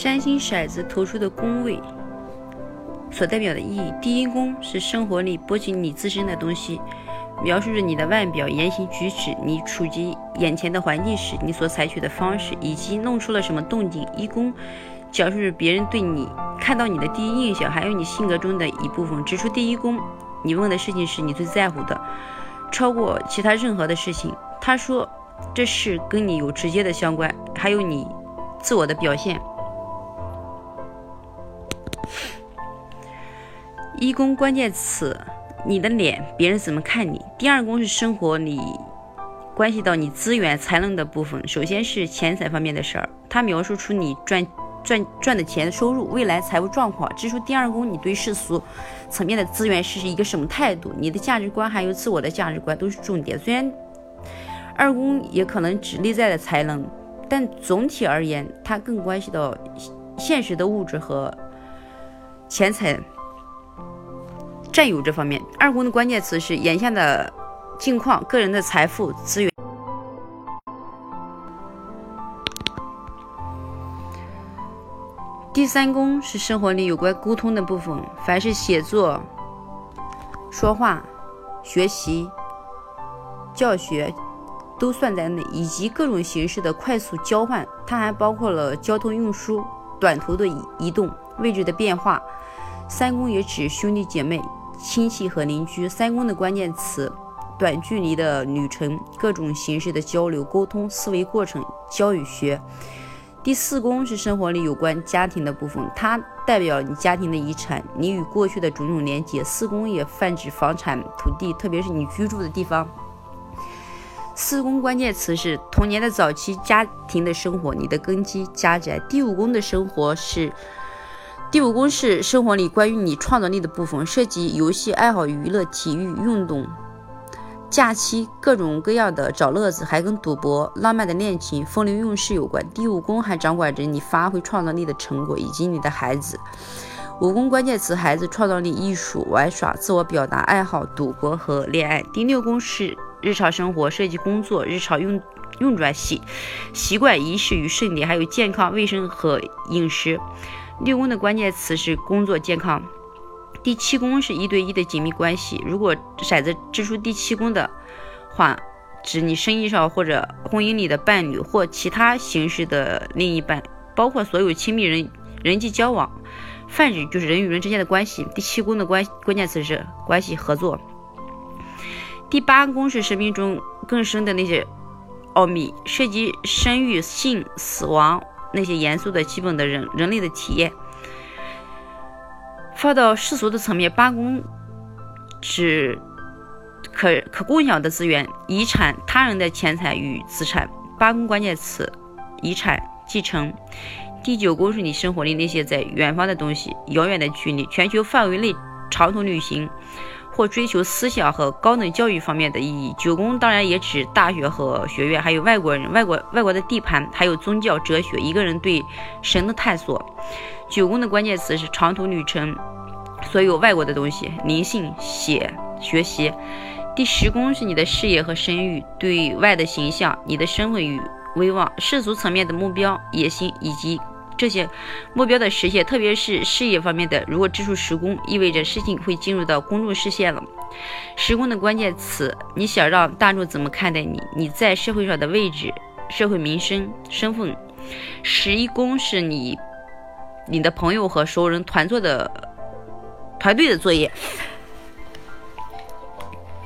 占星骰子投出的宫位所代表的意义。第一宫是生活里波及你自身的东西，描述着你的外表、言行举止，你处及眼前的环境时你所采取的方式，以及弄出了什么动静。一宫讲述着别人对你看到你的第一印象，还有你性格中的一部分。指出第一宫，你问的事情是你最在乎的，超过其他任何的事情。他说，这事跟你有直接的相关，还有你自我的表现。一宫关键词：你的脸，别人怎么看你。第二宫是生活里关系到你资源、才能的部分。首先是钱财方面的事儿，它描述出你赚赚赚的钱的收入、未来财务状况。指出第二宫你对世俗层面的资源是一个什么态度，你的价值观还有自我的价值观都是重点。虽然二宫也可能指内在的才能，但总体而言，它更关系到现实的物质和钱财。占有这方面，二宫的关键词是眼下的境况、个人的财富资源。第三宫是生活里有关沟通的部分，凡是写作、说话、学习、教学都算在内，以及各种形式的快速交换。它还包括了交通运输、短途的移动、位置的变化。三宫也指兄弟姐妹。亲戚和邻居，三宫的关键词：短距离的旅程，各种形式的交流沟通，思维过程，教与学。第四宫是生活里有关家庭的部分，它代表你家庭的遗产，你与过去的种种连接。四宫也泛指房产、土地，特别是你居住的地方。四宫关键词是童年的早期家庭的生活，你的根基家宅。第五宫的生活是。第五宫是生活里关于你创造力的部分，涉及游戏爱好、娱乐、体育、运动、假期各种各样的找乐子，还跟赌博、浪漫的恋情、风流韵事有关。第五宫还掌管着你发挥创造力的成果，以及你的孩子。五宫关键词：孩子、创造力、艺术、玩耍、自我表达、爱好、赌博和恋爱。第六宫是日常生活，涉及工作、日常运运转习习惯、仪式与盛典，还有健康、卫生和饮食。六宫的关键词是工作、健康。第七宫是一对一的紧密关系。如果骰子掷出第七宫的话，指你生意上或者婚姻里的伴侣或其他形式的另一半，包括所有亲密人人际交往，泛指就是人与人之间的关系。第七宫的关关键词是关系、合作。第八宫是生命中更深的那些奥秘，涉及生育、性、死亡。那些严肃的、基本的人人类的体验，放到世俗的层面，八宫指可可共享的资源、遗产、他人的钱财与资产。八宫关键词：遗产、继承。第九宫是你生活里那些在远方的东西、遥远的距离、全球范围内长途旅行。或追求思想和高等教育方面的意义。九宫当然也指大学和学院，还有外国人、外国外国的地盘，还有宗教、哲学，一个人对神的探索。九宫的关键词是长途旅程，所有外国的东西，灵性、写、学习。第十宫是你的事业和声誉，对外的形象，你的身份与威望，世俗层面的目标、野心以及。这些目标的实现，特别是事业方面的，如果支出十宫，意味着事情会进入到公众视线了。十宫的关键词，你想让大众怎么看待你？你在社会上的位置、社会名声、身份。十一宫是你、你的朋友和熟人团做的团队的作业，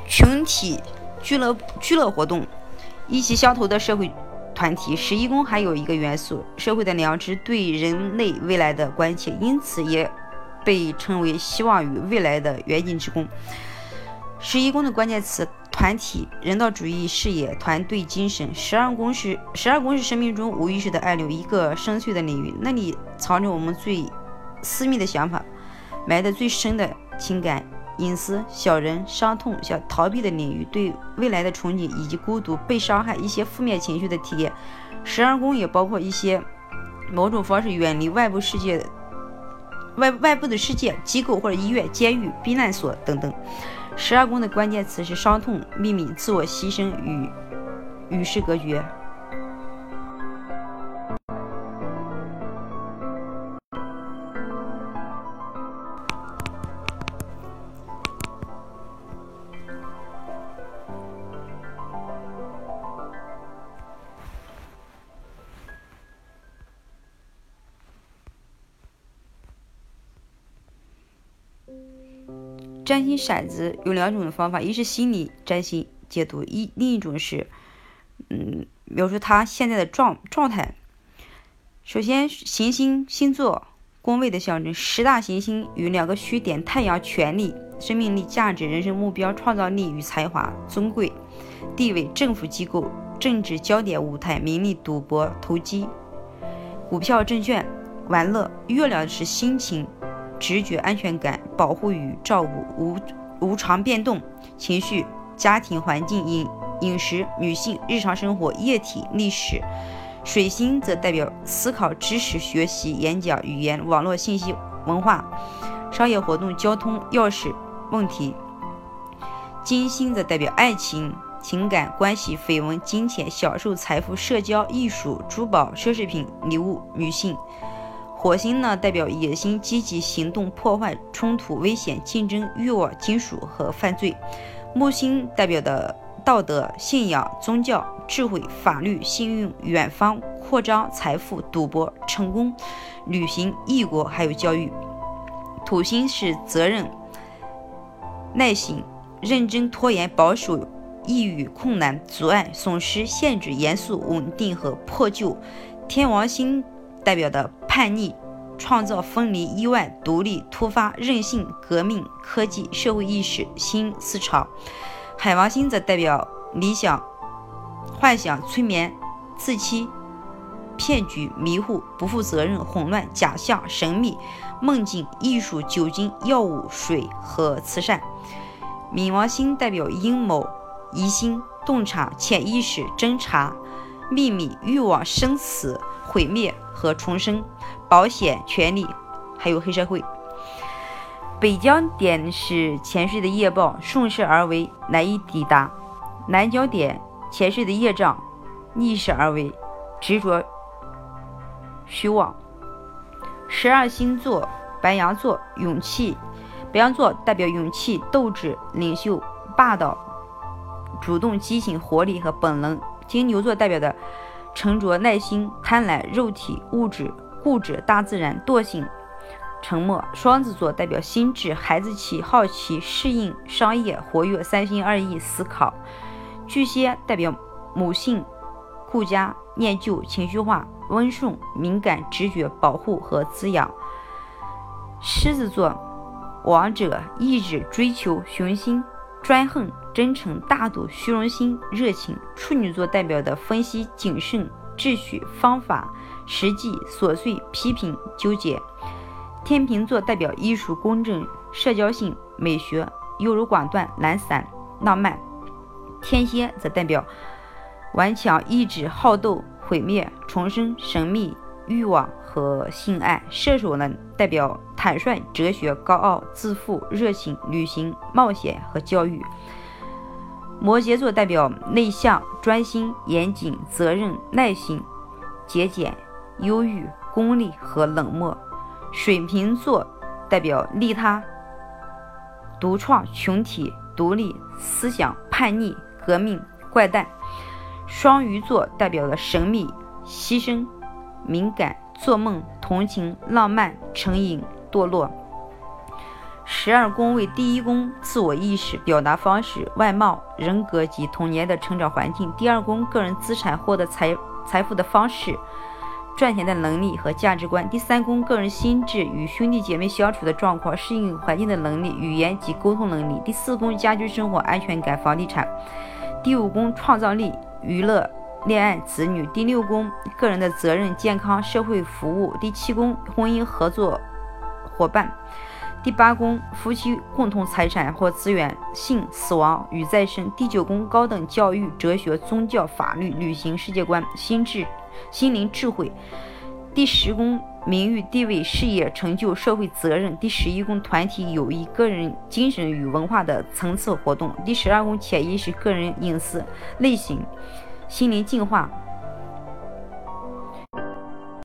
群体俱乐俱乐活动，意气相投的社会。团体十一宫还有一个元素，社会的良知对人类未来的关切，因此也被称为希望与未来的远景之宫。十一宫的关键词：团体、人道主义事业、团队精神。十二宫是十二宫是生命中无意识的暗流，一个深邃的领域，那里藏着我们最私密的想法，埋的最深的情感。隐私、小人、伤痛、想逃避的领域，对未来的憧憬以及孤独、被伤害一些负面情绪的体验。十二宫也包括一些某种方式远离外部世界、外外部的世界机构或者医院、监狱、避难所等等。十二宫的关键词是伤痛、秘密、自我牺牲与与世隔绝。占星骰子有两种方法，一是心理占星解读，一另一种是，嗯，描述他现在的状状态。首先，行星星座宫位的象征，十大行星与两个虚点，太阳权力、生命力、价值、人生目标、创造力与才华、尊贵地位、政府机构、政治焦点舞台、名利、赌博、投机、股票、证券、玩乐。月亮是心情。直觉、安全感、保护与照顾、无无常变动、情绪、家庭环境、饮饮食、女性、日常生活、液体、历史。水星则代表思考、知识、学习、演讲、语言、网络信息、文化、商业活动、交通、钥匙、问题。金星则代表爱情、情感关系、绯闻、金钱、享受、财富、社交、艺术、珠宝、奢侈品、礼物、女性。火星呢，代表野心、积极行动、破坏、冲突、危险、竞争、欲望、金属和犯罪。木星代表的道德、信仰、宗教、智慧、法律、幸运、远方、扩张、财富、赌博、成功、旅行、异国，还有教育。土星是责任、耐心、认真、拖延、保守、抑郁、困难、阻碍、损失、限制、严肃、稳定和破旧。天王星代表的。叛逆、创造、分离、意外、独立、突发、任性、革命、科技、社会意识、新思潮。海王星则代表理想、幻想、催眠、自欺、骗局、迷糊、不负责任、混乱、假象、神秘、梦境、艺术、酒精、药物、水和慈善。冥王星代表阴谋、疑心、洞察、潜意识、侦查、秘密、欲望、生死、毁灭和重生。保险、权利，还有黑社会。北疆点是前世的业报，顺势而为，难以抵达；南疆点前世的业障，逆势而为，执着虚妄。十二星座，白羊座，勇气。白羊座代表勇气、斗志、领袖、霸道、主动、激情、活力和本能。金牛座代表的沉着、耐心、贪婪、肉体、物质。固执、大自然、惰性、沉默。双子座代表心智、孩子气、好奇、适应、商业、活跃、三心二意、思考。巨蟹代表母性、顾家、念旧、情绪化、温顺、敏感、直觉、保护和滋养。狮子座王者、意志、追求、雄心、专横、真诚、大度、虚荣心、热情。处女座代表的分析、谨慎、秩序、方法。实际琐碎批评纠结，天秤座代表艺术公正、社交性、美学、优柔寡断、懒散、浪漫；天蝎则代表顽强、意志、好斗、毁灭、重生、神秘、欲望和性爱；射手呢代表坦率、哲学、高傲、自负、热情、旅行、冒险和教育；摩羯座代表内向、专心、严谨、责任、耐心、节俭。忧郁、功利和冷漠。水瓶座代表利他、独创、群体、独立、思想、叛逆、革命、怪诞。双鱼座代表了神秘、牺牲、敏感、做梦、同情、浪漫、成瘾、堕落。十二宫位第一宫自我意识、表达方式、外貌、人格及童年的成长环境；第二宫个人资产、获得财财富的方式。赚钱的能力和价值观。第三宫个人心智与兄弟姐妹相处的状况，适应环境的能力，语言及沟通能力。第四宫家居生活安全感，房地产。第五宫创造力，娱乐，恋爱，子女。第六宫个人的责任，健康，社会服务。第七宫婚姻合作伙伴。第八宫夫妻共同财产或资源，性，死亡与再生。第九宫高等教育，哲学，宗教，法律，旅行，世界观，心智。心灵智慧，第十宫名誉地位事业成就社会责任，第十一宫团体友谊个人精神与文化的层次活动，第十二宫潜意识个人隐私类型心灵净化